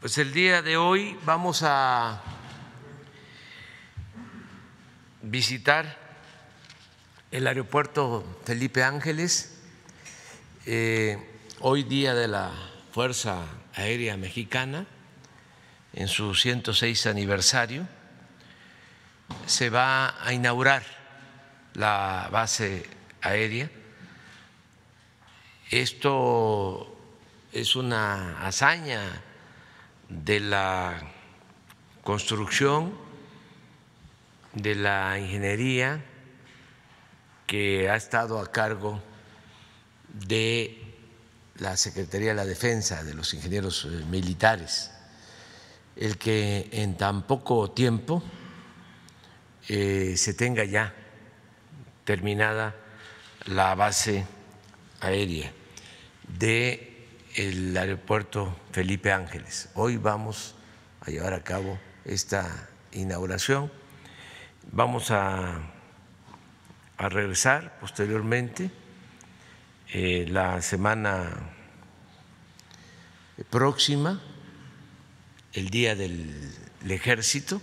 Pues el día de hoy vamos a visitar el aeropuerto Felipe Ángeles, eh, hoy día de la Fuerza Aérea Mexicana, en su 106 aniversario, se va a inaugurar la base aérea. Esto es una hazaña de la construcción, de la ingeniería que ha estado a cargo de la Secretaría de la Defensa, de los ingenieros eh, militares, el que en tan poco tiempo eh, se tenga ya terminada la base aérea de el aeropuerto Felipe Ángeles. Hoy vamos a llevar a cabo esta inauguración. Vamos a, a regresar posteriormente eh, la semana próxima, el Día del, Ejército,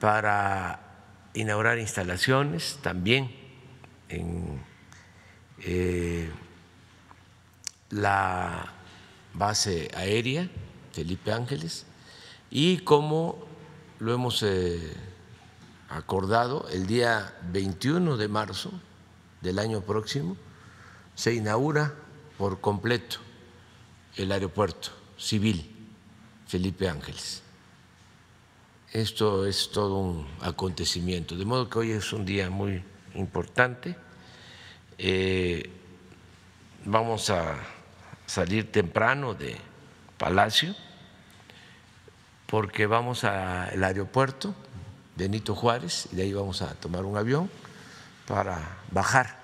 para inaugurar instalaciones también en eh, la base aérea Felipe Ángeles y como lo hemos eh, acordado, el día 21 de marzo del año próximo se inaugura por completo el aeropuerto civil Felipe Ángeles. Esto es todo un acontecimiento, de modo que hoy es un día muy importante. Eh, vamos a salir temprano de Palacio porque vamos al aeropuerto Benito Juárez y de ahí vamos a tomar un avión para bajar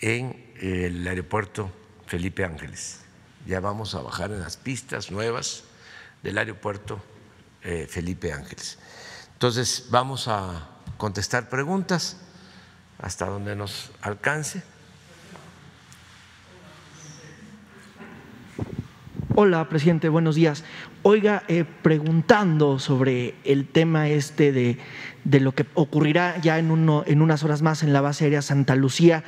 en el aeropuerto Felipe Ángeles. Ya vamos a bajar en las pistas nuevas del aeropuerto eh, Felipe Ángeles. Entonces vamos a contestar preguntas hasta donde nos alcance. Hola, presidente, buenos días. Oiga, eh, preguntando sobre el tema este de, de, lo que ocurrirá ya en, en unas horas más en la base aérea Santa Lucía,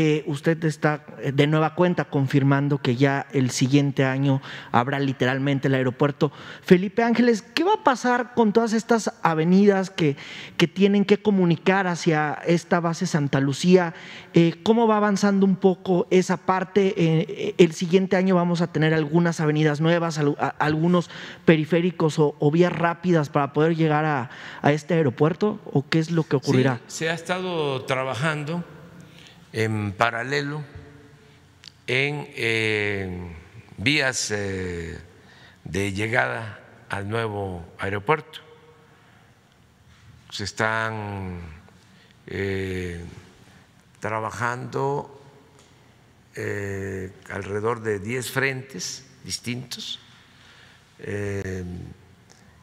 eh, usted está eh, de nueva cuenta confirmando que ya el siguiente año habrá literalmente el aeropuerto Felipe Ángeles. ¿Qué va a pasar con todas estas avenidas que, que tienen que comunicar hacia esta base Santa Lucía? Eh, ¿Cómo va avanzando un poco esa parte? el siguiente año vamos a tener algunas avenidas nuevas, algunos periféricos o, vías rápidas para poder llegar a, este aeropuerto? ¿O qué es lo que ocurrirá? se ha estado trabajando en paralelo en eh, vías eh, de llegada al nuevo aeropuerto. Se están eh, trabajando alrededor de 10 frentes distintos.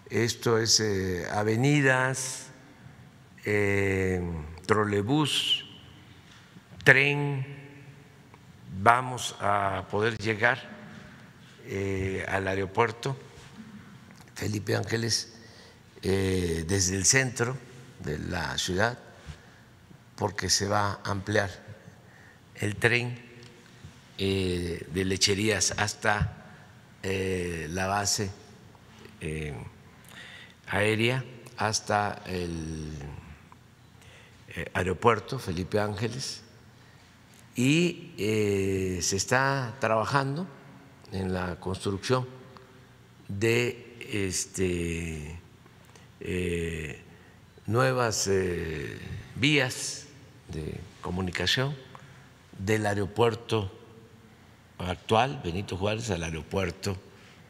esto es avenidas, trolebús, tren, vamos a poder llegar eh, al aeropuerto Felipe Ángeles eh, desde el centro de la ciudad, porque se va a ampliar el tren eh, de lecherías hasta la base aérea, hasta el aeropuerto Felipe Ángeles y eh, se está trabajando en la construcción de este, eh, nuevas eh, vías de comunicación del aeropuerto actual, Benito Juárez, al aeropuerto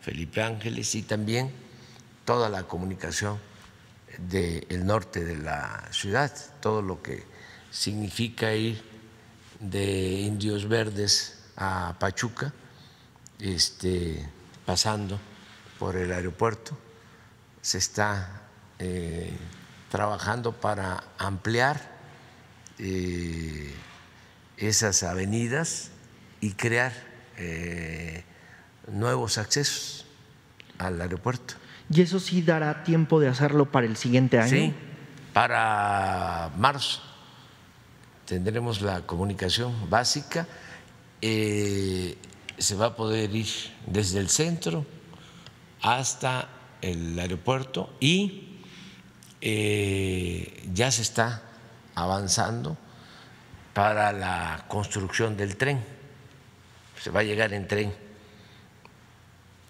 Felipe Ángeles y también toda la comunicación del norte de la ciudad, todo lo que significa ir de Indios Verdes a Pachuca, este, pasando por el aeropuerto. Se está eh, trabajando para ampliar eh, esas avenidas y crear nuevos accesos al aeropuerto. ¿Y eso sí dará tiempo de hacerlo para el siguiente año? Sí, para marzo tendremos la comunicación básica. Eh, se va a poder ir desde el centro hasta el aeropuerto y eh, ya se está avanzando para la construcción del tren. Se va a llegar en tren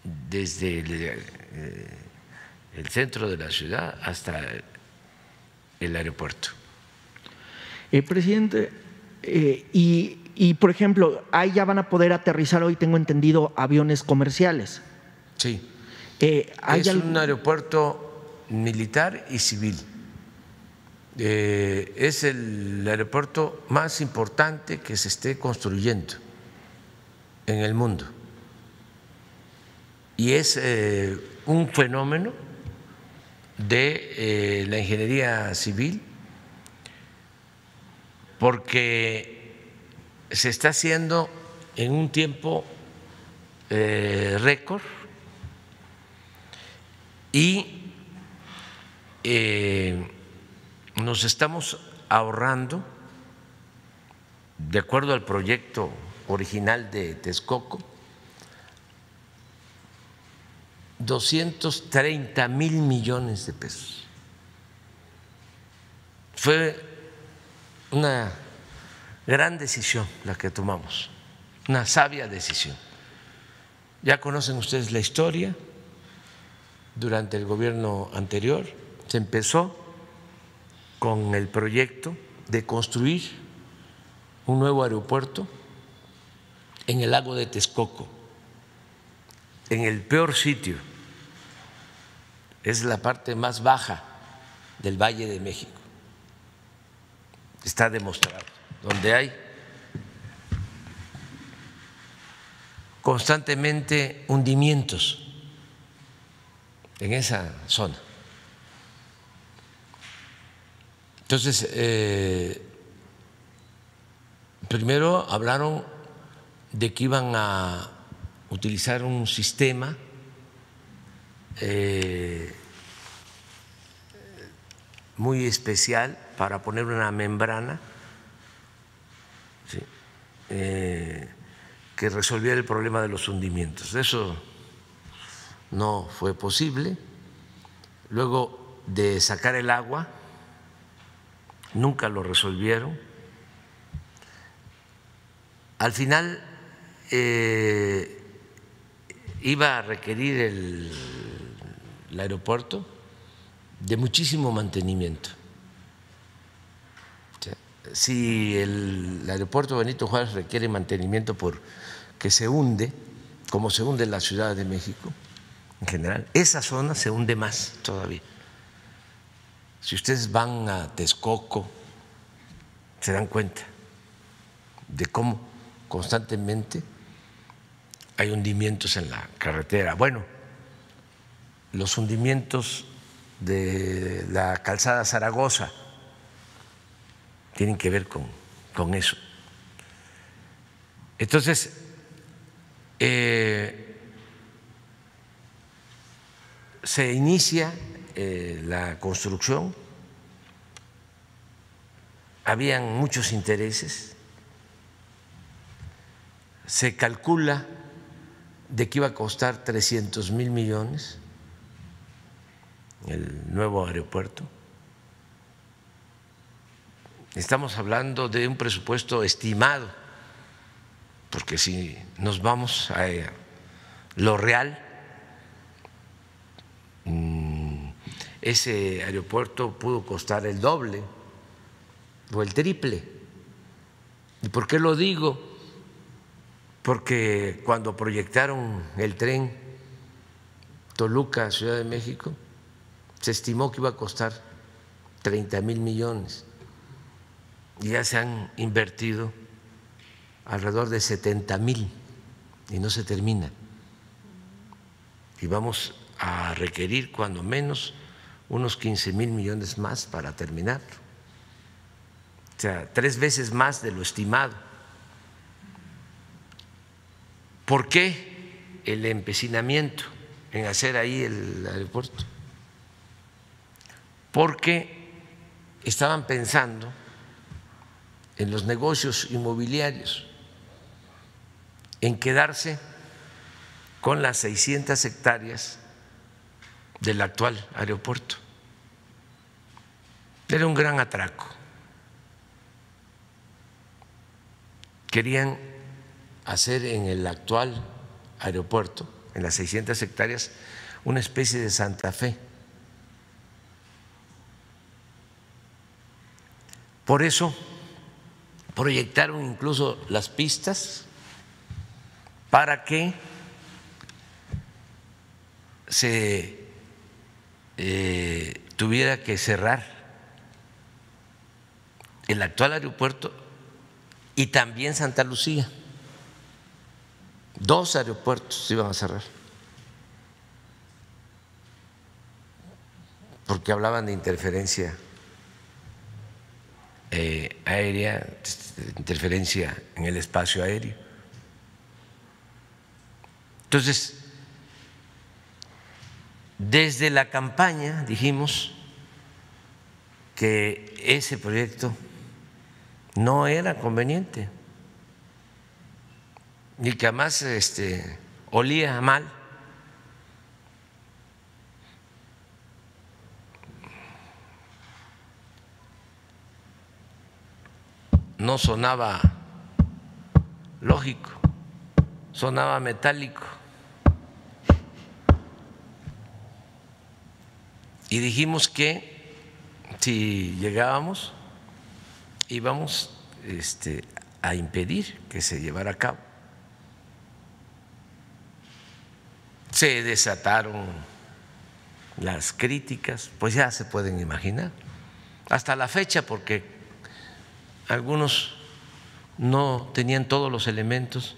desde el, eh, el centro de la ciudad hasta el aeropuerto. Eh, presidente, eh, y, por ejemplo, ahí ya van a poder aterrizar hoy, tengo entendido, aviones comerciales. Sí. Eh, es un aeropuerto militar y civil. es el aeropuerto más importante que se esté construyendo en el mundo. Y es un fenómeno de la ingeniería civil porque se está haciendo en un tiempo eh, récord y eh, nos estamos ahorrando, de acuerdo al proyecto original de Texcoco, 230 mil millones de pesos. Fue una gran decisión la que tomamos, una sabia decisión. Ya conocen ustedes la historia, durante el gobierno anterior se empezó con el proyecto de construir un nuevo aeropuerto en el lago de Texcoco, en el peor sitio, es la parte más baja del Valle de México está demostrado, donde hay constantemente hundimientos en esa zona. Entonces, eh, primero hablaron de que iban a utilizar un sistema eh, muy especial para poner una membrana eh, que resolviera el problema de los hundimientos. Eso no fue posible. Luego de sacar el agua, nunca lo resolvieron. Al final eh, iba a requerir el aeropuerto de muchísimo mantenimiento. Si el aeropuerto Benito Juárez requiere mantenimiento porque se hunde, como se hunde la Ciudad de México en general, esa zona se hunde más todavía. Si ustedes van a Texcoco, se dan cuenta de cómo constantemente hay hundimientos en la carretera. Bueno, los hundimientos de la calzada Zaragoza tienen que ver con, eso. Entonces, eh, se inicia eh, la construcción, habían muchos intereses, se calcula de que iba a costar 300 mil millones el nuevo aeropuerto. Estamos hablando de un presupuesto estimado, porque si nos vamos a lo real, mm, ese aeropuerto pudo costar el doble o el triple. ¿Y por qué lo digo? Porque cuando proyectaron el tren Toluca, Ciudad de México, se estimó que iba a costar 30 mil millones y ya se han invertido alrededor de 70 mil y no se termina. Y vamos a requerir cuando menos unos 15 mil millones más para terminarlo. o sea, tres veces más de lo estimado. ¿Por qué el empecinamiento en hacer ahí el aeropuerto? Porque estaban pensando en los negocios inmobiliarios, en quedarse con las 600 hectáreas del actual aeropuerto. Era un gran atraco. Querían hacer en el actual aeropuerto, en las 600 hectáreas, una especie de Santa Fe. Por eso proyectaron incluso las pistas para que se eh, tuviera que cerrar el actual aeropuerto y también Santa Lucía. Dos aeropuertos se iban a cerrar. Porque hablaban de interferencia eh, aérea, interferencia en el espacio aéreo. Entonces, desde la campaña dijimos que ese proyecto no era conveniente y que además este, olía mal. No sonaba lógico, sonaba metálico. Y dijimos que si llegábamos íbamos este, a impedir que se llevara a cabo. Se desataron las críticas, pues ya se pueden imaginar, hasta la fecha, porque algunos no tenían todos los elementos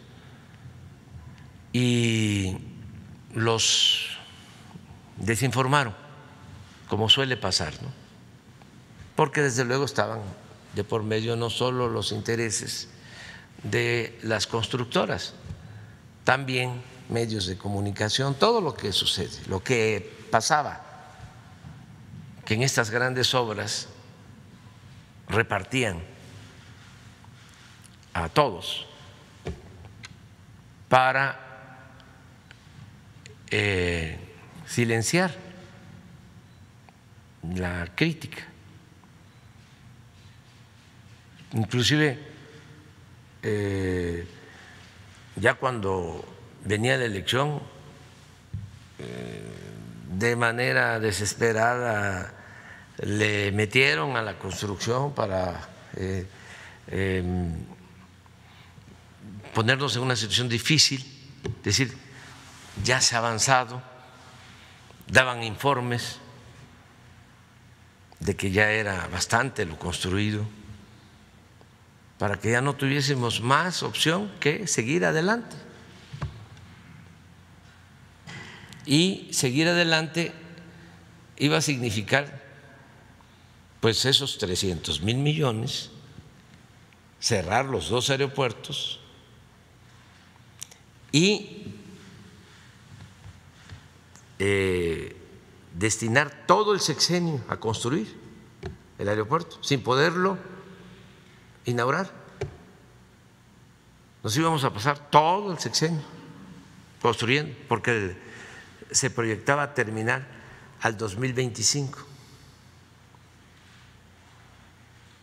y los desinformaron, como suele pasar, ¿no? porque desde luego estaban de por medio no solo los intereses de las constructoras, también medios de comunicación, todo lo que sucede, lo que pasaba, que en estas grandes obras repartían a todos para eh, silenciar la crítica. Inclusive, eh, ya cuando venía la elección, eh, de manera desesperada le metieron a la construcción para em, ponernos en una situación difícil, decir, ya se ha avanzado, daban informes de que ya era bastante lo construido para que ya no tuviésemos más opción que seguir adelante. Y seguir adelante iba a significar pues esos 300 mil millones, cerrar los dos aeropuertos y eh, destinar todo el sexenio a construir el aeropuerto, sin poderlo inaugurar. Nos íbamos a pasar todo el sexenio construyendo, porque se proyectaba terminar al 2025.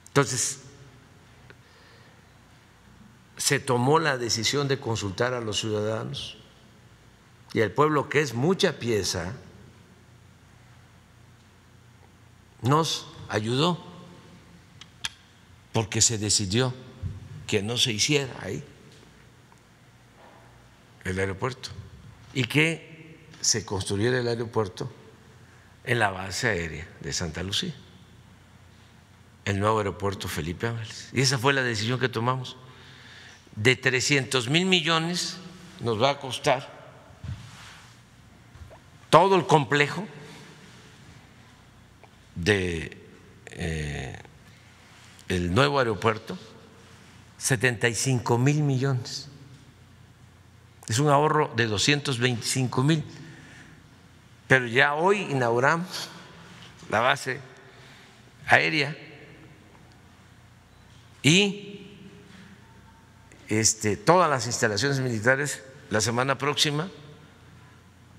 Entonces, se tomó la decisión de consultar a los ciudadanos y al pueblo, que es mucha pieza, nos ayudó porque se decidió que no se hiciera ahí el aeropuerto y que se construyera el aeropuerto en la base aérea de Santa Lucía, el nuevo aeropuerto Felipe Ángeles. Y esa fue la decisión que tomamos. De 300 mil millones nos va a costar todo el complejo de eh, el nuevo aeropuerto 75 mil millones. Es un ahorro de 225 mil. Pero ya hoy inauguramos la base aérea y este, todas las instalaciones militares la semana próxima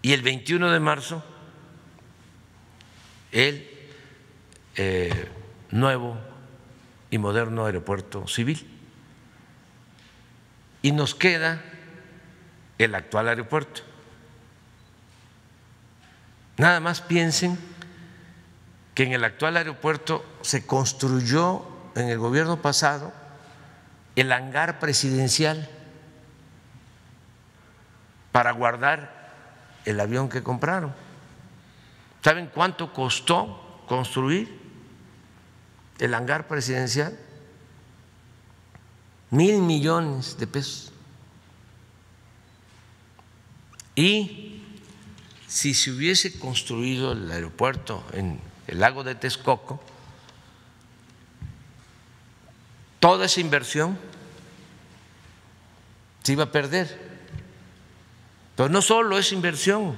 y el 21 de marzo el eh, nuevo y moderno aeropuerto civil. Y nos queda el actual aeropuerto. Nada más piensen que en el actual aeropuerto se construyó en el gobierno pasado el hangar presidencial para guardar el avión que compraron. ¿Saben cuánto costó construir el hangar presidencial? Mil millones de pesos. Y si se hubiese construido el aeropuerto en el lago de Texcoco, toda esa inversión se iba a perder. Pero no solo es inversión.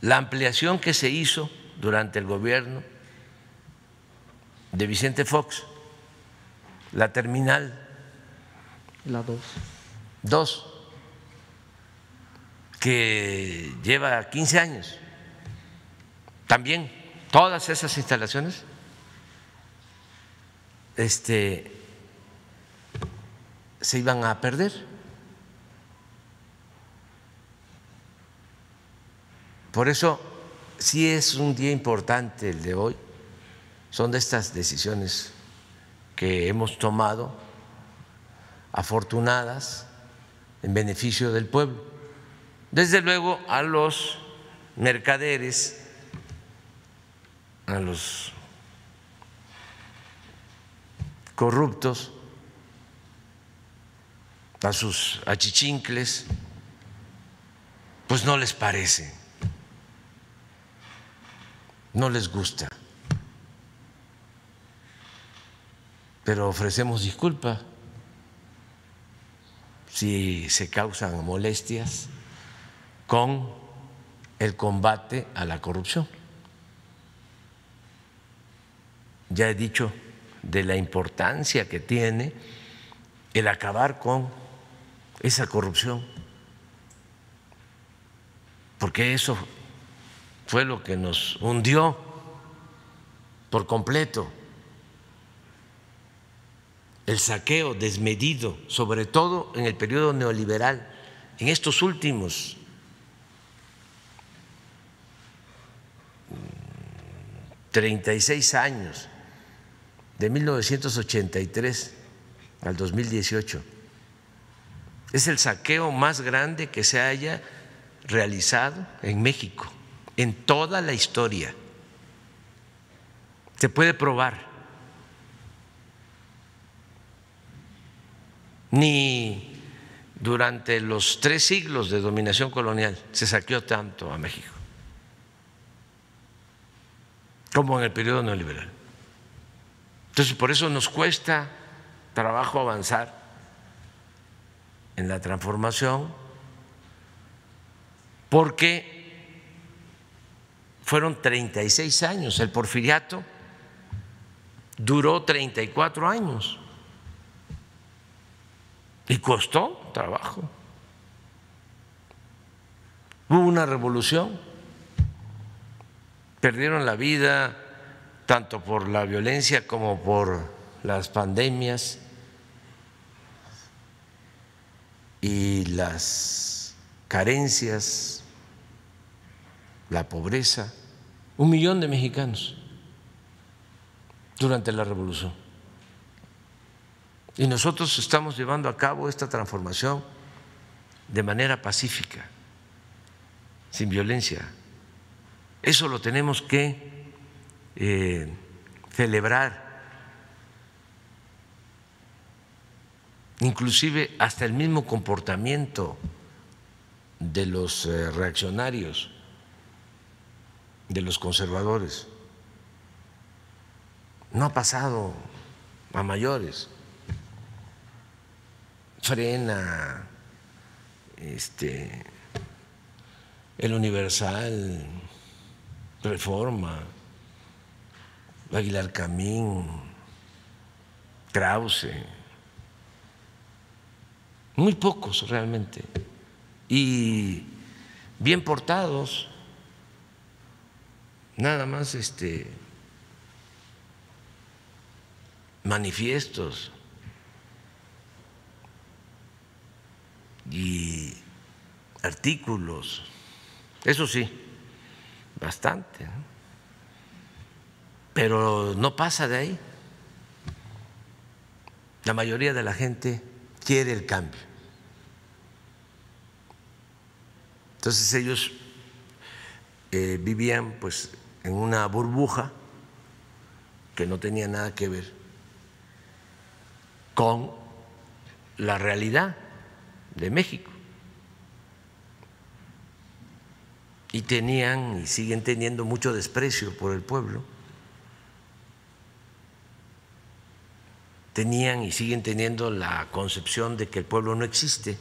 La ampliación que se hizo durante el gobierno de Vicente Fox, la terminal. La dos. Dos, que lleva 15 años. También todas esas instalaciones este, se iban a perder. Por eso sí es un día importante el de hoy, son de estas decisiones que hemos tomado, afortunadas, en beneficio del pueblo. Desde luego a los mercaderes, a los corruptos, a sus achichincles, pues no les parece, no les gusta. Pero ofrecemos disculpa si se causan molestias con el combate a la corrupción. Ya he dicho de la importancia que tiene el acabar con esa corrupción, porque eso fue lo que nos hundió por completo, el saqueo desmedido, sobre todo en el periodo neoliberal, en estos últimos 36 años, de 1983 al 2018 es el saqueo más grande que se haya realizado en México, en toda la historia. Se puede probar. Ni durante los tres siglos de dominación colonial se saqueó tanto a México como en el periodo neoliberal. Entonces, por eso nos cuesta trabajo avanzar en la transformación porque fueron 36 años, el porfiriato duró 34 años y costó trabajo. Hubo una revolución, perdieron la vida tanto por la violencia como por las pandemias y las carencias, la pobreza, un millón de mexicanos durante la revolución. Y nosotros estamos llevando a cabo esta transformación de manera pacífica, sin violencia. Eso lo tenemos que eh, celebrar inclusive hasta el mismo comportamiento de los eh, reaccionarios, de los conservadores. no ha pasado a mayores. Frena, este, el Universal, Reforma, Aguilar Camín, Krause, muy pocos realmente, y bien portados, nada más este manifiestos. Y artículos, eso sí, bastante, pero no pasa de ahí. La mayoría de la gente quiere el cambio. Entonces ellos eh, vivían pues en una burbuja que no tenía nada que ver con la realidad de México. Y tenían y siguen teniendo mucho desprecio por el pueblo. Tenían y siguen teniendo la concepción de que el pueblo no existe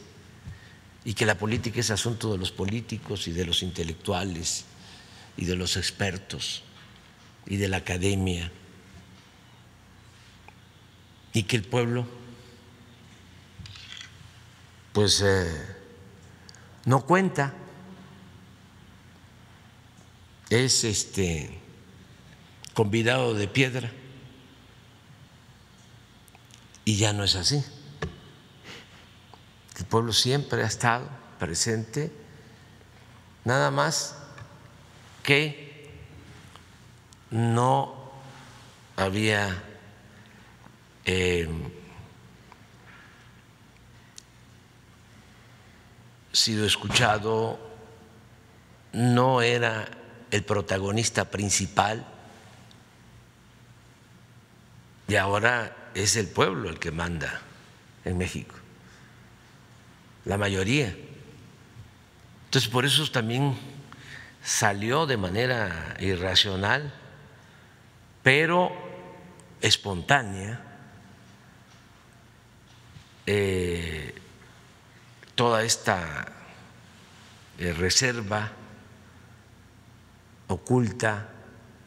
y que la política es asunto de los políticos y de los intelectuales y de los expertos y de la academia. Y que el pueblo pues eh, no cuenta. Es este convidado de piedra y ya no es así. El pueblo siempre ha estado presente nada más que no había eh, sido escuchado, no era el protagonista principal ahora es el pueblo el que manda en México, la mayoría. Entonces por eso también salió de manera irracional, pero espontánea, eh, toda esta eh, reserva oculta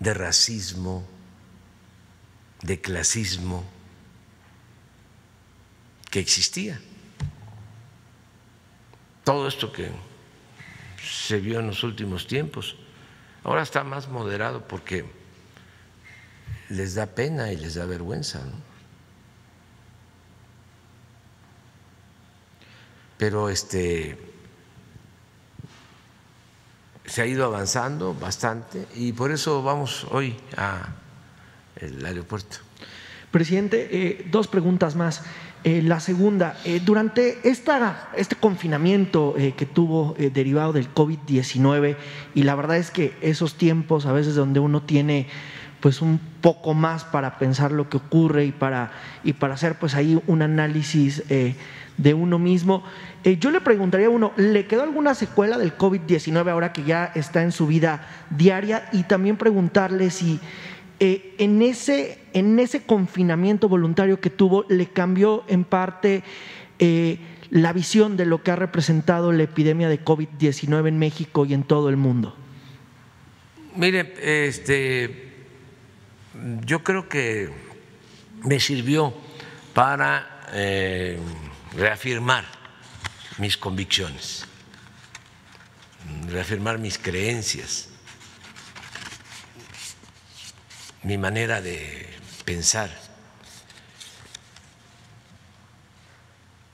de racismo, de clasismo que existía. Todo esto que se vio en los últimos tiempos. Ahora está más moderado porque les da pena y les da vergüenza. Pero este se ha ido avanzando bastante y por eso vamos hoy al aeropuerto. Presidente, eh, dos preguntas más. Eh, la segunda, eh, durante esta, este confinamiento que tuvo derivado del COVID-19, y la verdad es que esos tiempos a veces donde uno tiene pues un poco más para pensar lo que ocurre y para, y para hacer pues ahí un análisis de uno mismo. yo le preguntaría a uno, ¿le quedó alguna secuela del COVID-19 ahora que ya está en su vida diaria? Y también preguntarle si eh, en, ese, en ese confinamiento voluntario que tuvo, le cambió en parte eh, la visión de lo que ha representado la epidemia de COVID-19 en México y en todo el mundo? Mire, este, yo creo que me sirvió para eh, reafirmar mis convicciones, reafirmar mis creencias mi manera de pensar.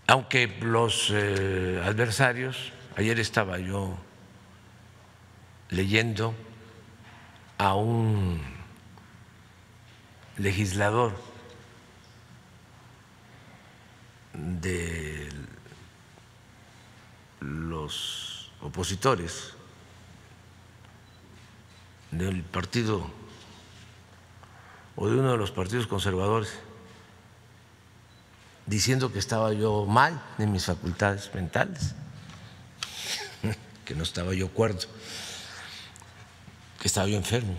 Aunque los eh, adversarios, ayer estaba yo leyendo a un legislador de los opositores del partido o de uno de los partidos conservadores diciendo que estaba yo mal en mis facultades mentales, que no estaba yo cuerdo, que estaba yo enfermo.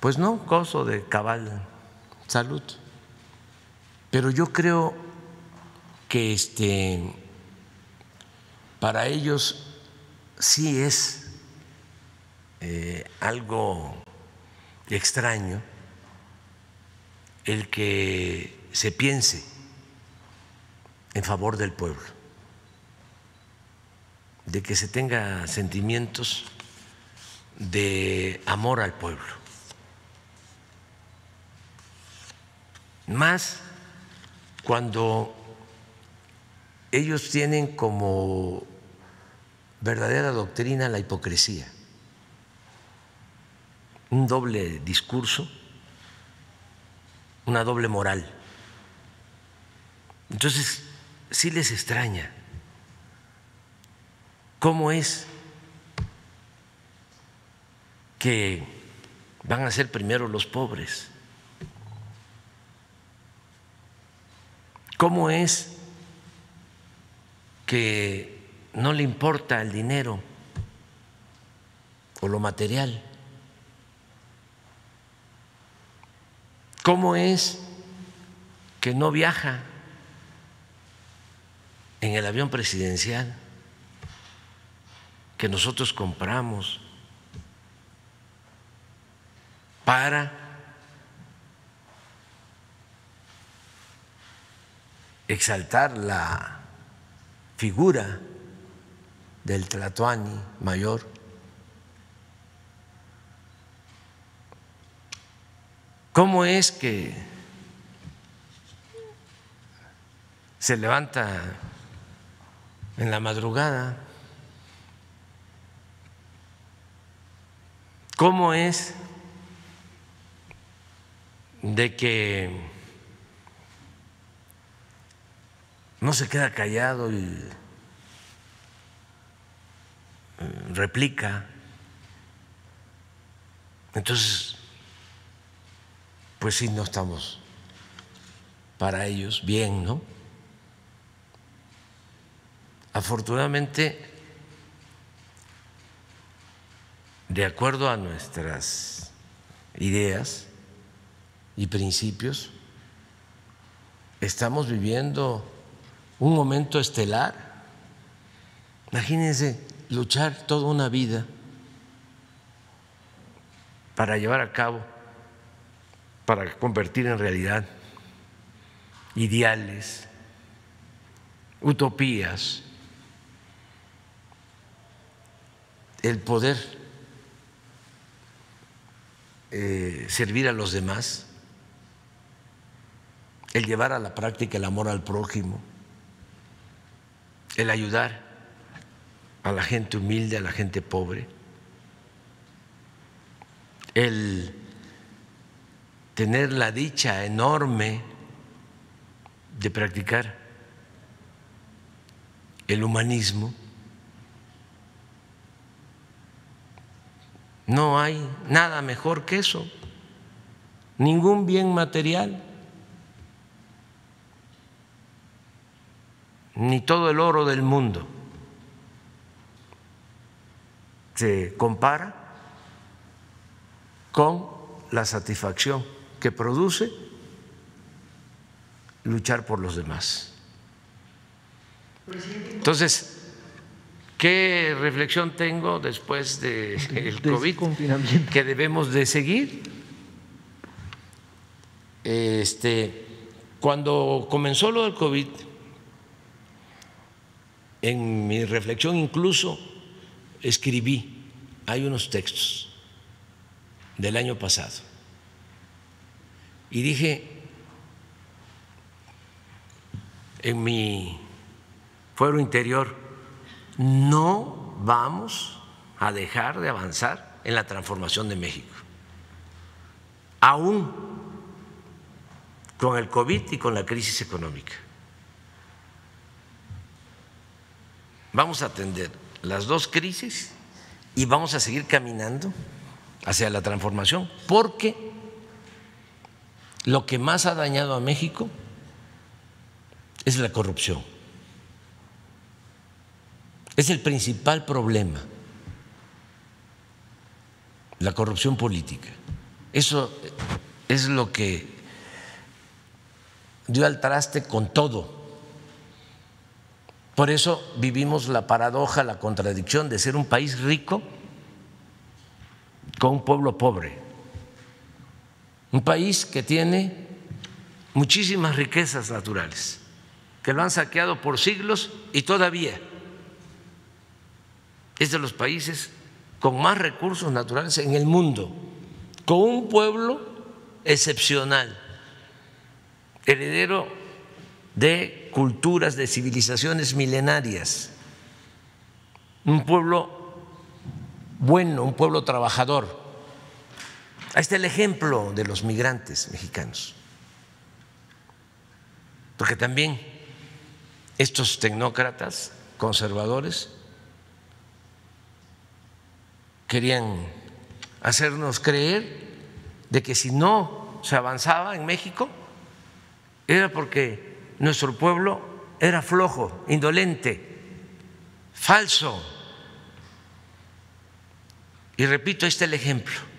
pues no gozo de cabal salud. Pero yo creo que este, para ellos sí es eh, algo extraño el que se piense en favor del pueblo, de que se tenga sentimientos de amor al pueblo. Más cuando ellos tienen como verdadera doctrina la hipocresía, un doble discurso, una doble moral. Entonces, sí les extraña cómo es que van a ser primero los pobres, cómo es que no le importa el dinero o lo material. ¿Cómo es que no viaja en el avión presidencial que nosotros compramos para exaltar la figura del Tlatoani mayor. ¿Cómo es que se levanta en la madrugada? ¿Cómo es de que no se queda callado y eh, replica. Entonces, pues sí, no estamos para ellos bien, ¿no? Afortunadamente, de acuerdo a nuestras ideas y principios, estamos viviendo un momento estelar. Imagínense luchar toda una vida para llevar a cabo, para convertir en realidad ideales, utopías, el poder eh, servir a los demás, el llevar a la práctica el amor al prójimo, el ayudar a la gente humilde, a la gente pobre, el tener la dicha enorme de practicar el humanismo. No hay nada mejor que eso, ningún bien material, ni todo el oro del mundo se compara con la satisfacción que produce luchar por los demás. Entonces, ¿qué reflexión tengo después del COVID que debemos de seguir? Este, cuando comenzó lo del COVID, en mi reflexión incluso escribí, hay unos textos del año pasado, y dije en mi fuero interior, no vamos a dejar de avanzar en la transformación de México, aún con el COVID y con la crisis económica. Vamos a atender las dos crisis y vamos a seguir caminando hacia la transformación, porque lo que más ha dañado a México es la corrupción. Es el principal problema, la corrupción política. Eso es lo que dio al traste con todo. Por eso vivimos la paradoja, la contradicción de ser un país rico con un pueblo pobre. Un país que tiene muchísimas riquezas naturales, que lo han saqueado por siglos y todavía es de los países con más recursos naturales en el mundo, con un pueblo excepcional, heredero de culturas, de civilizaciones milenarias, un pueblo bueno, un pueblo trabajador. Ahí está el ejemplo de los migrantes mexicanos. Porque también estos tecnócratas conservadores querían hacernos creer de que si no se avanzaba en México era porque nuestro pueblo era flojo, indolente, falso. Y repito, este es el ejemplo.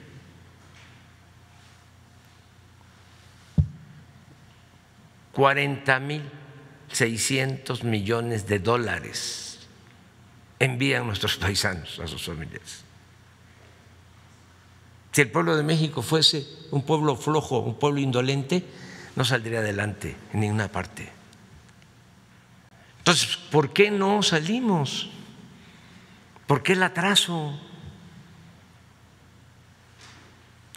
Cuarenta mil seiscientos millones de dólares envían nuestros paisanos a sus familias. Si el pueblo de México fuese un pueblo flojo, un pueblo indolente, no saldría adelante en ninguna parte. Entonces, ¿por qué no salimos? ¿Por qué el atraso?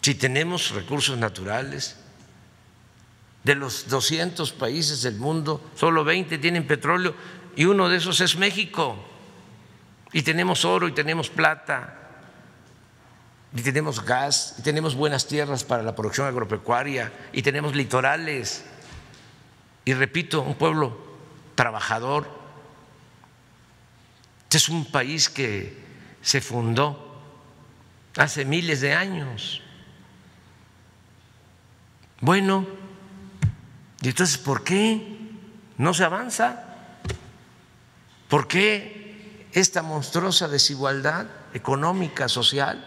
Si tenemos recursos naturales, de los 200 países del mundo, solo 20 tienen petróleo y uno de esos es México. Y tenemos oro y tenemos plata y tenemos gas y tenemos buenas tierras para la producción agropecuaria y tenemos litorales. Y repito, un pueblo trabajador. Este es un país que se fundó hace miles de años. Bueno, ¿y entonces por qué no se avanza? ¿Por qué esta monstruosa desigualdad económica, social?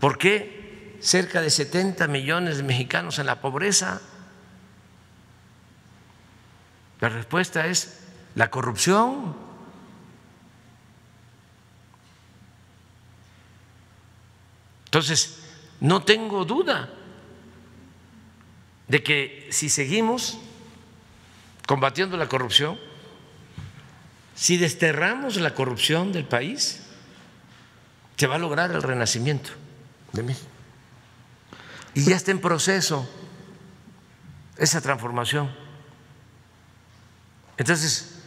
¿Por qué cerca de 70 millones de mexicanos en la pobreza? La respuesta es la corrupción. Entonces, no tengo duda de que si seguimos combatiendo la corrupción, si desterramos la corrupción del país, se va a lograr el renacimiento de México. Y ya está en proceso esa transformación. Entonces,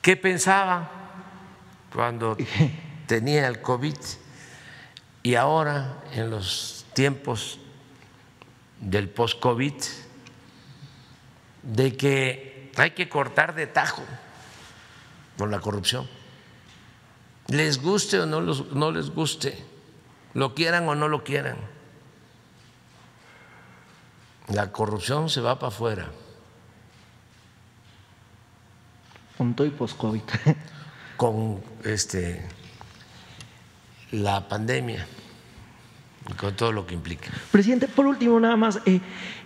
¿qué pensaba cuando tenía el COVID y ahora en los tiempos del post-COVID? De que hay que cortar de tajo con la corrupción. Les guste o no, no les guste, lo quieran o no lo quieran. La corrupción se va para afuera. Punto y post-COVID. Con este, la pandemia con todo lo que implica. Presidente, por último, nada más, eh,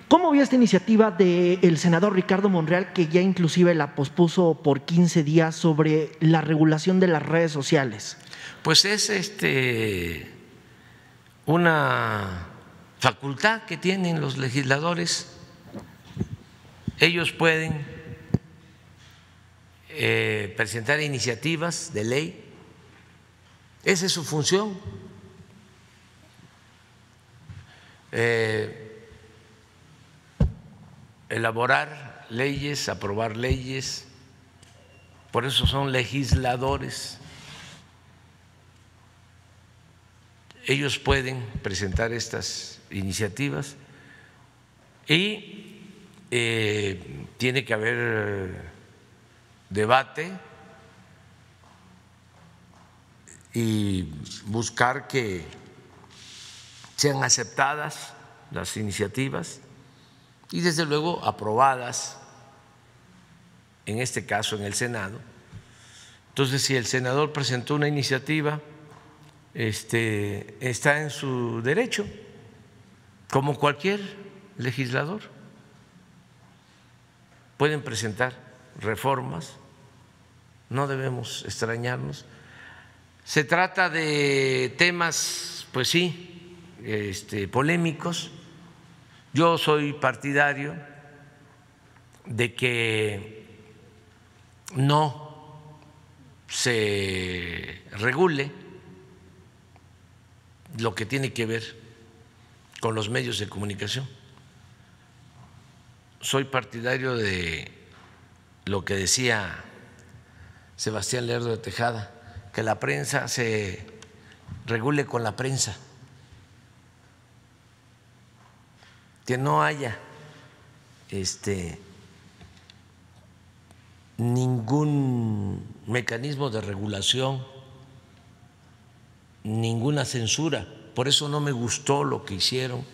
¿cómo vio esta iniciativa del senador Ricardo Monreal, que ya inclusive la pospuso por 15 días sobre la regulación de las redes sociales? Pues es este una facultad que tienen los legisladores. Ellos pueden eh, presentar iniciativas de ley. Esa es su función eh, elaborar leyes, aprobar leyes, por eso son legisladores. Ellos pueden presentar estas iniciativas y eh, tiene que haber debate y buscar que sean aceptadas las iniciativas y desde luego aprobadas, en este caso en el Senado. Entonces, si el senador presentó una iniciativa, este, está en su derecho como cualquier legislador. Pueden presentar reformas, no debemos extrañarnos. Se trata de temas, pues sí, este, polémicos. Yo soy partidario de que no se regule lo que tiene que ver con los medios de comunicación. Soy partidario de lo que decía Sebastián Lerdo de Tejada, que la prensa se regule con la prensa, que no haya este ningún mecanismo de regulación, ninguna censura. Por eso no me gustó lo que hicieron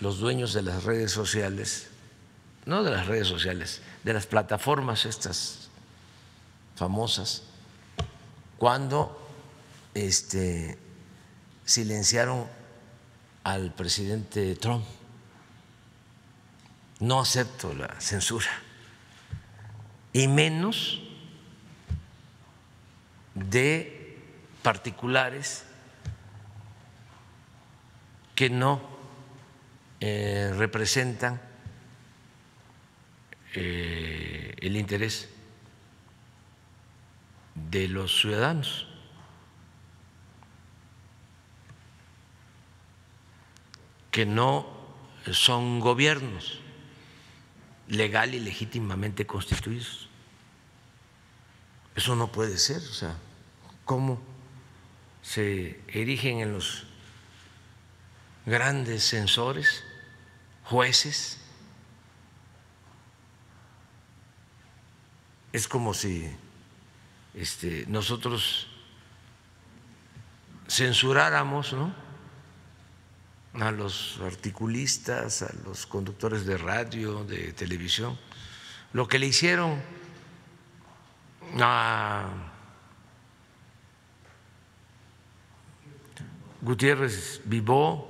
los dueños de las redes sociales, no de las redes sociales, de las plataformas estas famosas, cuando este, silenciaron al presidente Trump. No acepto la censura y menos de particulares que no eh, representan eh, el interés de los ciudadanos. que no son gobiernos legal y legítimamente constituidos. Eso no puede ser, o sea, ¿cómo se erigen en los grandes censores, jueces? Es como si este, nosotros censuráramos ¿no? A los articulistas, a los conductores de radio, de televisión, lo que le hicieron a Gutiérrez Vivó,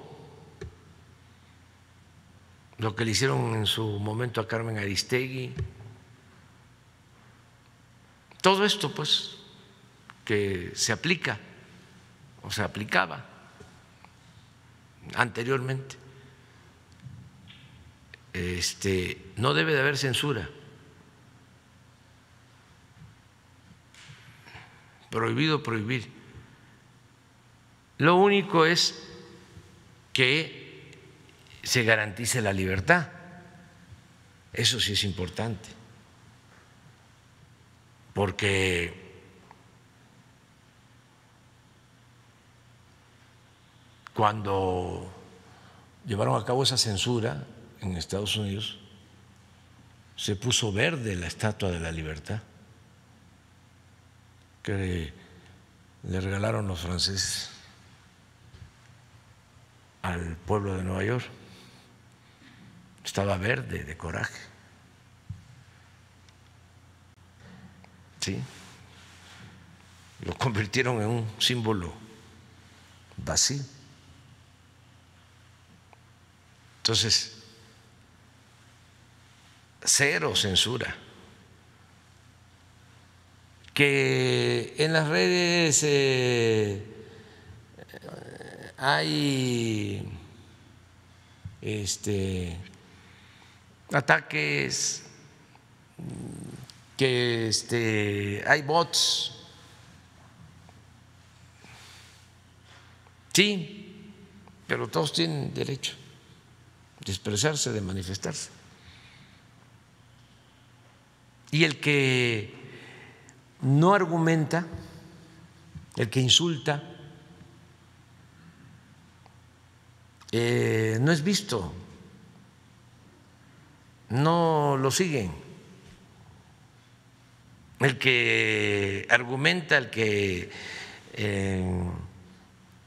lo que le hicieron en su momento a Carmen Aristegui, todo esto pues que se aplica o se aplicaba anteriormente. Este, no debe de haber censura. Prohibido prohibir. Lo único es que se garantice la libertad. Eso sí es importante. Porque cuando llevaron a cabo esa censura en Estados Unidos, se puso verde la Estatua de la Libertad que le regalaron los franceses al pueblo de Nueva York. Estaba verde de coraje. Sí. Lo convirtieron en un símbolo vacío. Entonces, cero censura. Que en las redes eh, hay este, ataques, que este, hay bots. Sí, pero todos tienen derecho de expresarse, de manifestarse. Y el que no argumenta, el que insulta, eh, no es visto, no lo siguen. El que argumenta, el que eh,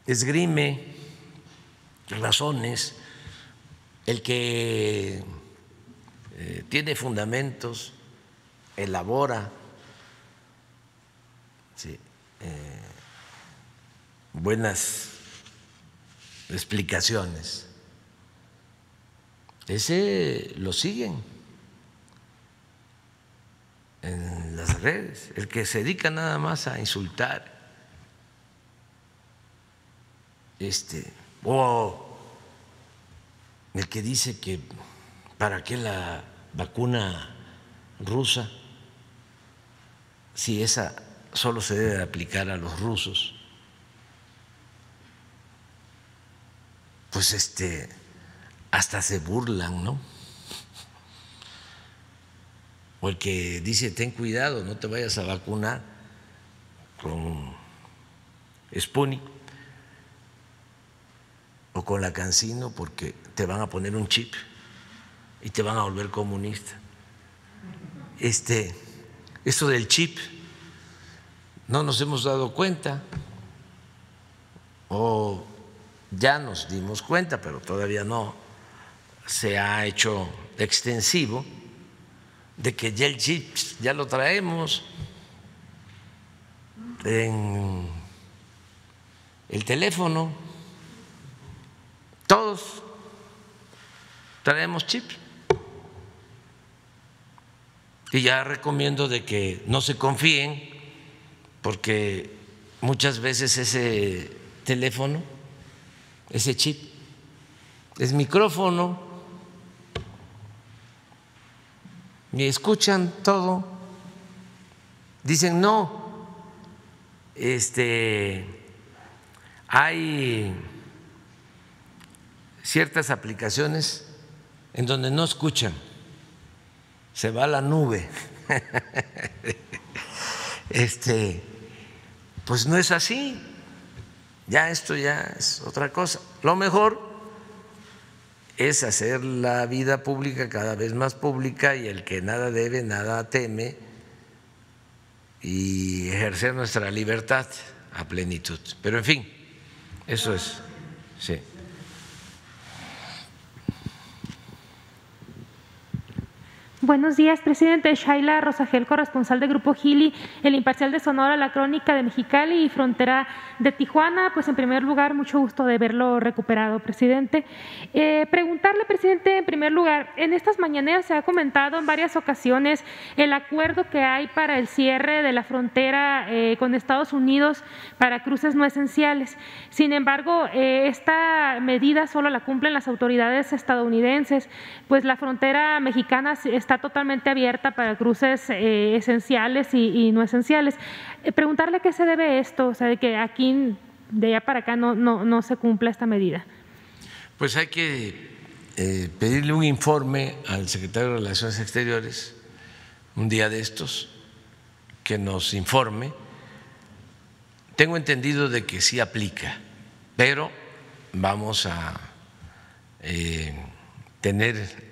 esgrime razones, el que eh, tiene fundamentos, elabora eh, buenas explicaciones, ese lo siguen en las redes, el que se dedica nada más a insultar, este, o el que dice que para qué la vacuna rusa, si esa solo se debe aplicar a los rusos, pues este hasta se burlan, ¿no? O el que dice, ten cuidado, no te vayas a vacunar con Sputnik o con la Cancino porque te van a poner un chip y te van a volver comunista. Este, esto del chip, no nos hemos dado cuenta o ya nos dimos cuenta, pero todavía no se ha hecho extensivo de que ya el chip ya lo traemos en el teléfono, todos traemos chip. Y ya recomiendo de que no se confíen porque muchas veces ese teléfono, ese chip, es micrófono y escuchan todo, dicen no, este, hay ciertas aplicaciones en donde no escuchan, se va la nube. Este, pues no es así. Ya esto ya es otra cosa. Lo mejor es hacer la vida pública cada vez más pública y el que nada debe, nada teme y ejercer nuestra libertad a plenitud. Pero en fin, eso es, sí. Buenos días, presidente. Shaila Rosagel, corresponsal de Grupo Gili, El Imparcial de Sonora, La Crónica de Mexicali y Frontera de Tijuana. Pues en primer lugar, mucho gusto de verlo recuperado, presidente. Eh, preguntarle, presidente, en primer lugar, en estas mañaneras se ha comentado en varias ocasiones el acuerdo que hay para el cierre de la frontera eh, con Estados Unidos para cruces no esenciales. Sin embargo, eh, esta medida solo la cumplen las autoridades estadounidenses, pues la frontera mexicana está totalmente abierta para cruces eh, esenciales y, no esenciales. Eh, preguntarle qué se debe esto, o sea, de que aquí, de allá para acá, no, no, se cumpla esta medida. Pues hay que eh, pedirle un informe al secretario de Relaciones Exteriores un día de estos que nos informe. Tengo entendido de que sí aplica, pero vamos a tener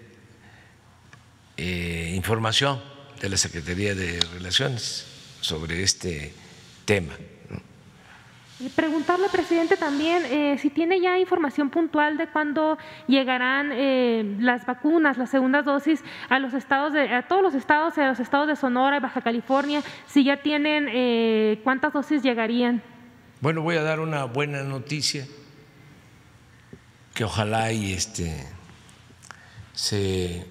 eh, información de la Secretaría de Relaciones sobre este tema. Preguntarle, presidente, también eh, si tiene ya información puntual de cuándo llegarán eh, las vacunas, las segundas dosis a los estados, de, a todos los estados, a los estados de Sonora y Baja California, si ya tienen cuántas dosis llegarían. Bueno, voy a dar una buena noticia que ojalá y este se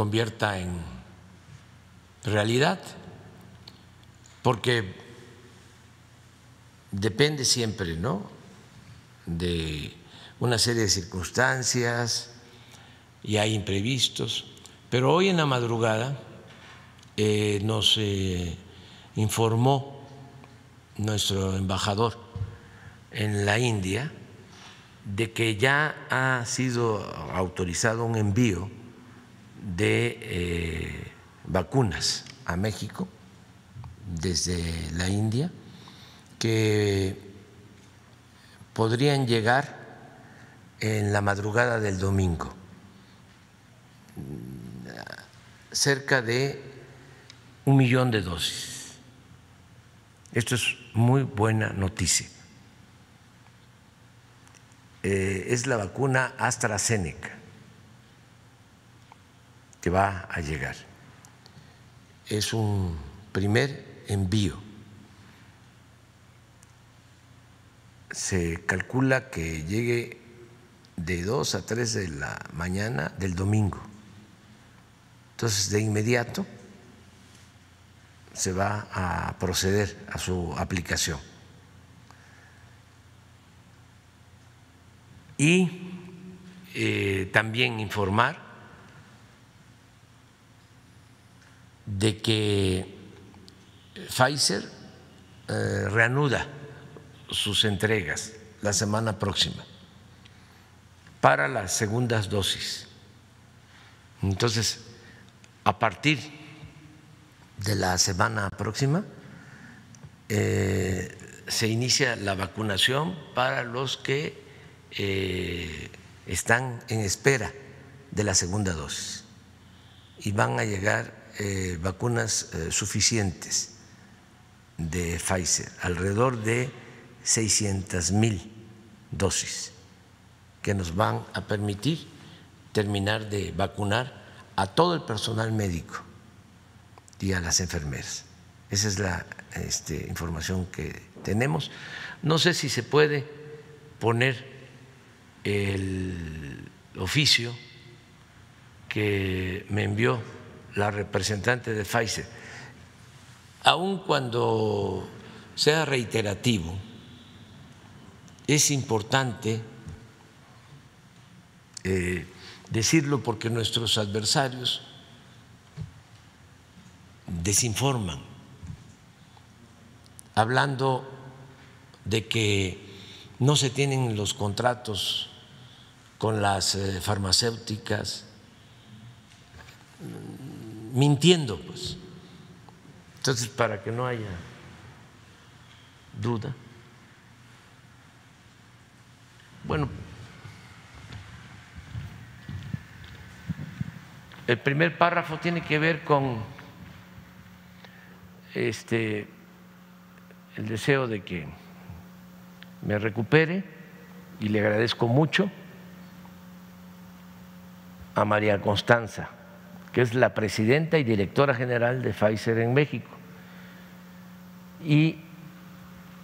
convierta en realidad, porque depende siempre, ¿no? De una serie de circunstancias y hay imprevistos, pero hoy en la madrugada eh, nos eh, informó nuestro embajador en la India de que ya ha sido autorizado un envío de eh, vacunas a México desde la India que podrían llegar en la madrugada del domingo, cerca de un millón de dosis. Esto es muy buena noticia. Eh, es la vacuna AstraZeneca que va a llegar. Es un primer envío. Se calcula que llegue de 2 a 3 de la mañana del domingo. Entonces, de inmediato se va a proceder a su aplicación. Y eh, también informar de que Pfizer eh, reanuda sus entregas la semana próxima para las segundas dosis. Entonces, a partir de la semana próxima eh, se inicia la vacunación para los que eh, están en espera de la segunda dosis y van a llegar eh, vacunas suficientes de Pfizer, alrededor de 600 mil dosis que nos van a permitir terminar de vacunar a todo el personal médico y a las enfermeras. Esa es la este, información que tenemos. No sé si se puede poner el oficio que me envió la representante de Pfizer, aun cuando sea reiterativo, es importante eh, decirlo porque nuestros adversarios desinforman, hablando de que no se tienen los contratos con las eh, farmacéuticas, mintiendo, pues. Entonces, para que no haya duda, bueno, El primer párrafo tiene que ver con este, el deseo de que me recupere y le agradezco mucho a María Constanza, que es la presidenta y directora general de Pfizer en México. Y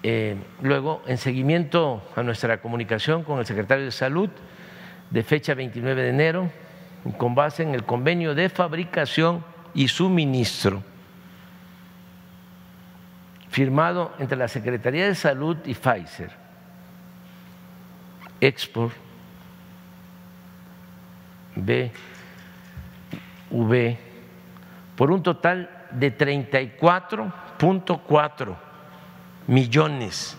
eh, luego, en seguimiento a nuestra comunicación con el secretario de Salud de fecha 29 de enero, con base en el convenio de fabricación y suministro firmado entre la Secretaría de Salud y Pfizer, Export, BV, por un total de 34.4 millones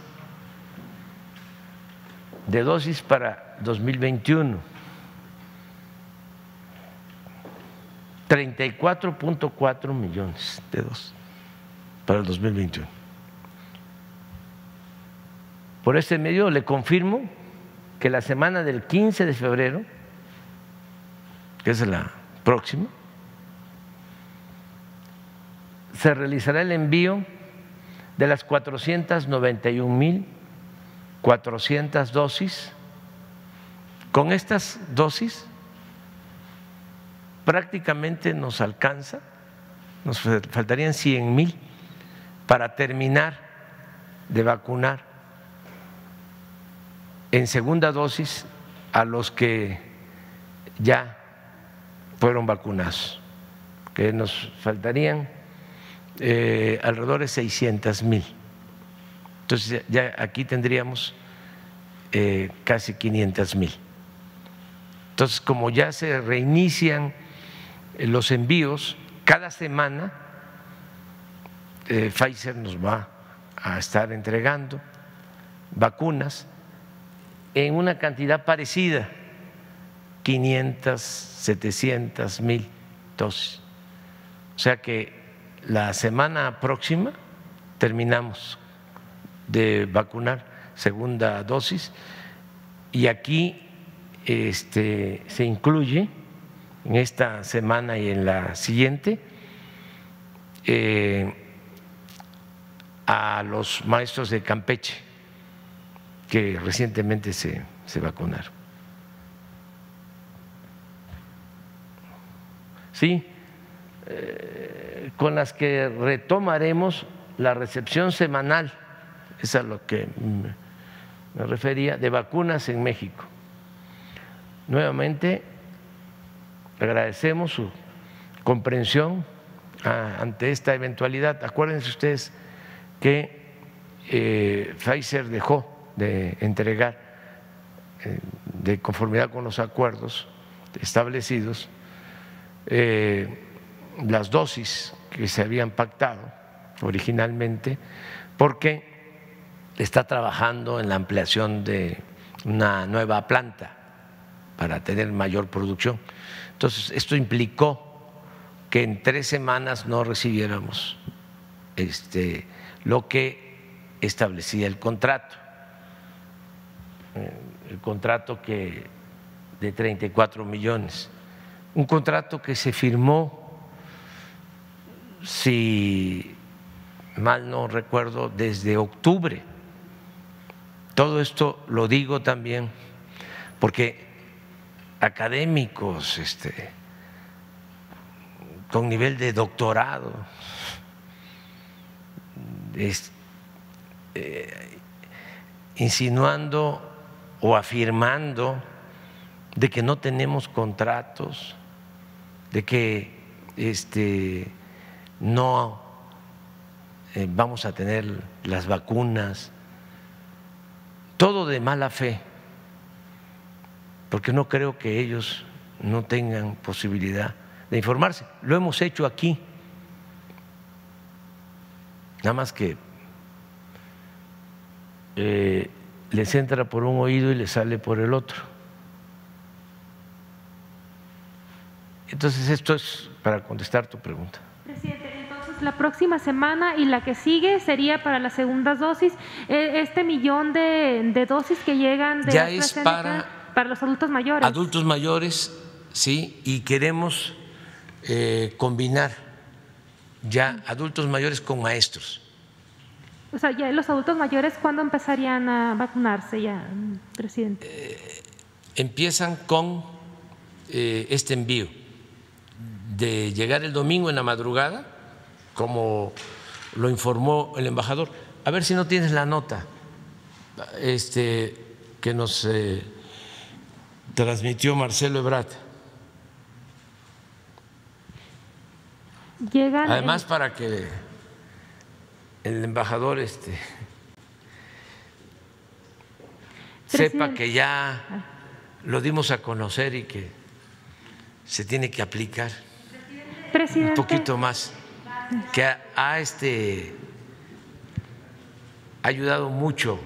de dosis para 2021 34.4 millones de dos para el 2021. Por este medio le confirmo que la semana del 15 de febrero, que es la próxima, se realizará el envío de las 491.400 dosis. Con estas dosis prácticamente nos alcanza, nos faltarían 100 mil para terminar de vacunar en segunda dosis a los que ya fueron vacunados, que nos faltarían eh, alrededor de 600 mil. Entonces ya aquí tendríamos eh, casi 500 mil. Entonces, como ya se reinician los envíos cada semana. Eh, Pfizer nos va a estar entregando vacunas en una cantidad parecida, 500, 700 mil dosis. O sea que la semana próxima terminamos de vacunar segunda dosis y aquí este, se incluye en esta semana y en la siguiente eh, a los maestros de Campeche que recientemente se, vacunaron. Sí, eh, con las que retomaremos la recepción semanal, es a lo que me refería, de vacunas en México nuevamente agradecemos su comprensión ante esta eventualidad. Acuérdense ustedes que eh, Pfizer dejó de entregar eh, de conformidad con los acuerdos establecidos eh, las dosis que se habían pactado originalmente porque está trabajando en la ampliación de una nueva planta para tener mayor producción. Entonces, esto implicó que en tres semanas no recibiéramos este, lo que establecía el contrato, eh, el contrato que de 34 millones, un contrato que se firmó, si mal no recuerdo, desde octubre. Todo esto lo digo también porque académicos, este, con nivel de doctorado, eh, insinuando o afirmando de que no tenemos contratos, de que este, no eh, vamos a tener las vacunas, todo de mala fe, porque no creo que ellos no tengan posibilidad de informarse. Lo hemos hecho aquí. Nada más que eh, les entra por un oído y les sale por el otro. Entonces esto es para contestar tu pregunta. La próxima semana y la que sigue sería para las segundas dosis. E, este millón de, dosis que llegan de ya es para, para los adultos mayores. Adultos mayores, sí, y queremos eh, combinar ya adultos mayores con maestros. O sea, ya los adultos mayores, ¿cuándo empezarían a vacunarse ya, presidente? Eh, empiezan con eh, este envío de llegar el domingo en la madrugada, como lo informó el embajador. A ver si no tienes la nota este, que nos transmitió Marcelo Ebrat Además, para que el embajador este, sepa que ya lo dimos a conocer y que se tiene que aplicar un poquito más, que ha, este, ayudado mucho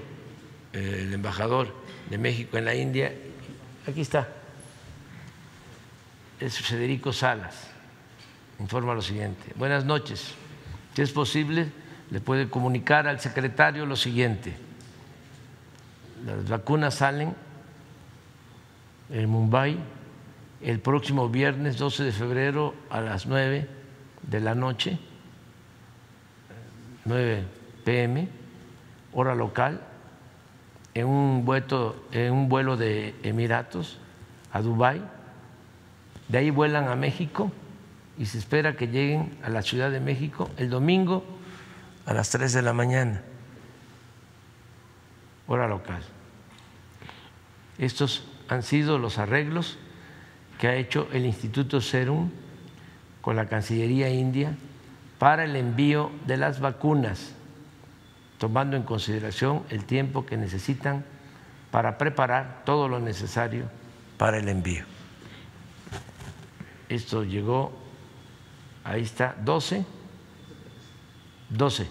eh, el embajador de México en la India. Aquí está, es Federico Salas informa lo siguiente. Buenas noches. Si es posible, le puede comunicar al secretario lo siguiente. Las vacunas salen en Mumbai el próximo viernes 12 de febrero a las 9 de la noche, 9 pm, hora local, en un, vuelo, de Emiratos a Dubái. De ahí vuelan a México y se espera que lleguen a la Ciudad de México el domingo a las 3 de la mañana, hora local. Estos han sido los arreglos que ha hecho el Instituto Serum con la Cancillería India para el envío de las vacunas, tomando en consideración el tiempo que necesitan para preparar todo lo necesario para el envío. Esto llegó Ahí está, 12. 12.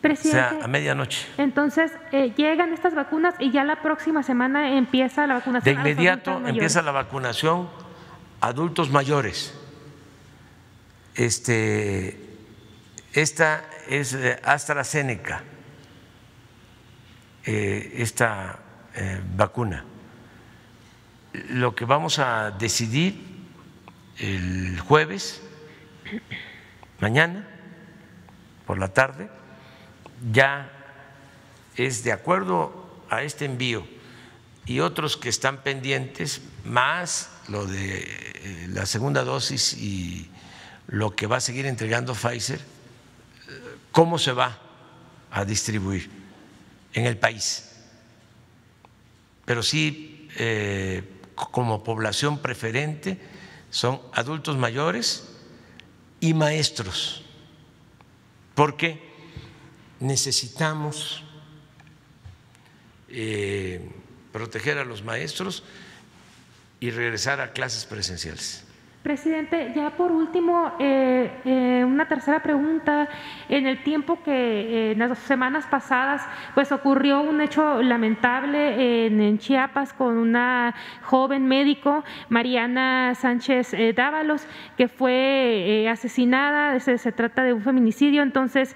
Presidente, o sea, a medianoche. Entonces, eh, llegan estas vacunas y ya la próxima semana empieza la vacunación. De inmediato empieza la vacunación adultos mayores. Este, esta es eh, AstraZeneca, eh, esta vacuna. Lo que vamos a decidir el jueves, mañana, por la tarde, ya es de acuerdo a este envío y otros que están pendientes, más lo de eh, la segunda dosis y lo que va a seguir entregando Pfizer, cómo se va a distribuir en el país. pero sí eh, como población preferente son adultos mayores y maestros, porque necesitamos eh, proteger a los maestros y regresar a clases presenciales. Presidente, ya por último, eh, eh, una tercera pregunta. En el tiempo que eh, en las semanas pasadas, pues ocurrió un hecho lamentable en, Chiapas con una joven médico, Mariana Sánchez Dávalos, que fue asesinada. Se, se, trata de un feminicidio. Entonces,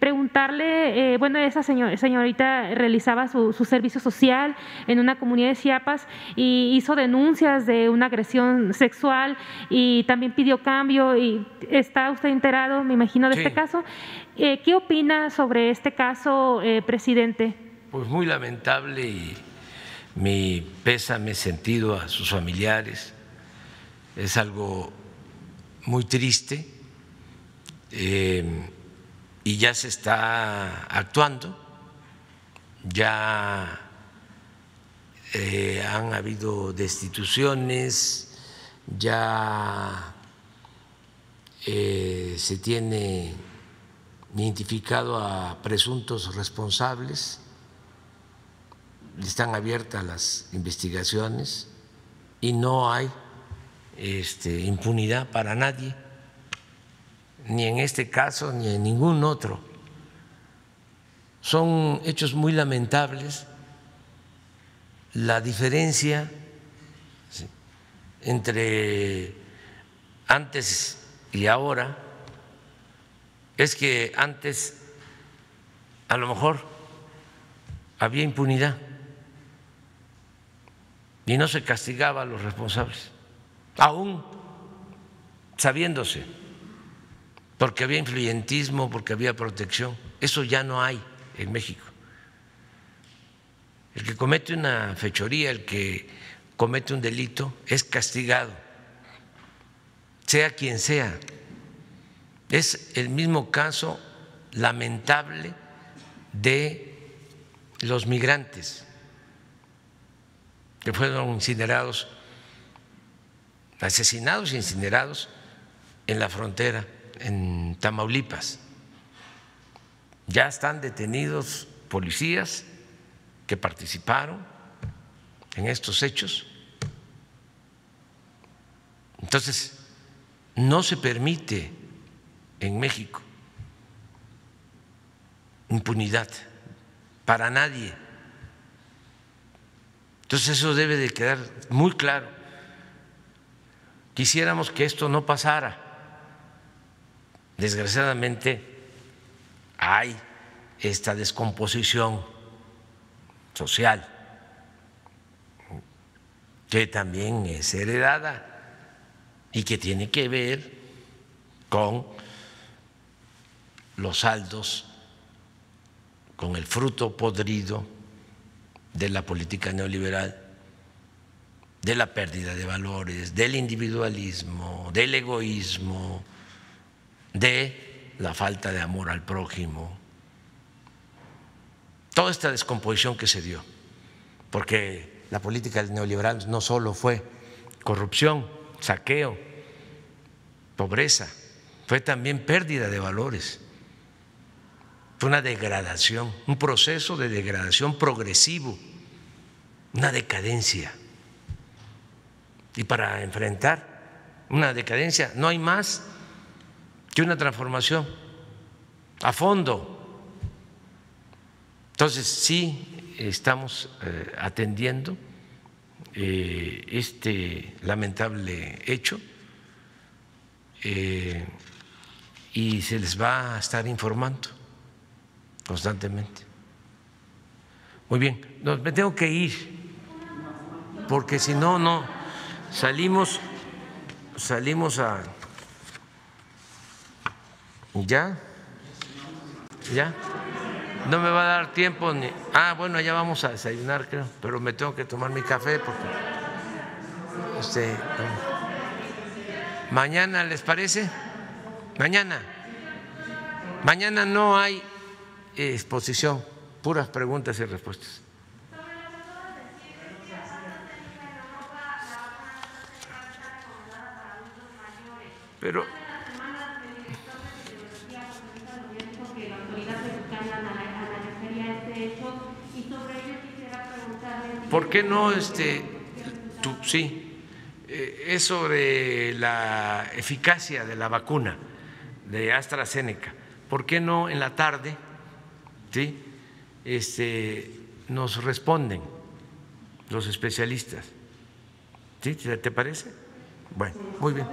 preguntarle, bueno, esa señorita realizaba su, su servicio social en una comunidad de Chiapas y hizo denuncias de una agresión sexual y también pidió cambio y está usted enterado, me imagino, de este caso. Eh, ¿Qué opina sobre este caso, eh, presidente? Pues muy lamentable y mi pésame sentido a sus familiares. Es algo muy triste eh, y ya se está actuando, ya han habido destituciones ya eh, se tiene identificado a presuntos responsables, están abiertas las investigaciones y no hay este, impunidad para nadie, ni en este caso ni en ningún otro. Son hechos muy lamentables. La diferencia entre antes y ahora es que antes a lo mejor había impunidad y no se castigaba a los responsables, aún sabiéndose, porque había influyentismo, porque había protección. Eso ya no hay en México. El que comete una fechoría, el que comete un delito es castigado, sea quien sea. Es el mismo caso lamentable de los migrantes que fueron incinerados, asesinados e incinerados en la frontera, en Tamaulipas. Ya están detenidos policías que participaron en estos hechos entonces, no se permite en México impunidad para nadie. Entonces eso debe de quedar muy claro. Quisiéramos que esto no pasara. Desgraciadamente hay esta descomposición social que también es heredada y que tiene que ver con los saldos, con el fruto podrido de la política neoliberal, de la pérdida de valores, del individualismo, del egoísmo, de la falta de amor al prójimo. Toda esta descomposición que se dio, porque la política neoliberal no solo fue corrupción, saqueo, pobreza, fue también pérdida de valores, fue una degradación, un proceso de degradación progresivo, una decadencia. Y para enfrentar una decadencia no hay más que una transformación a fondo. Entonces sí estamos eh, atendiendo eh, este lamentable hecho eh, y se les va a estar informando constantemente. Muy bien, me tengo que ir porque si no, no salimos, salimos a ya, ya. No me va a dar tiempo ni. Ah, bueno, ya vamos a desayunar, creo. Pero me tengo que tomar mi café porque. Este, ah. mañana, ¿les parece? Mañana. Mañana no hay exposición, puras preguntas y respuestas. Pero ¿Por qué no, este, tú, sí, eh, es sobre la eficacia de la vacuna de AstraZeneca? ¿Por qué no en la tarde, sí, este, nos responden los especialistas? ¿Sí? ¿Te parece? Bueno, muy bien.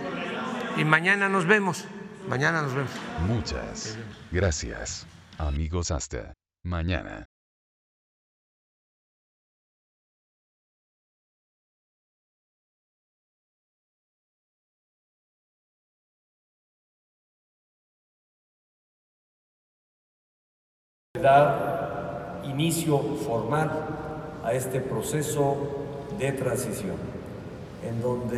Y mañana nos vemos. Mañana nos vemos. Muchas gracias, amigos. Hasta mañana. Dar inicio formal a este proceso de transición, en donde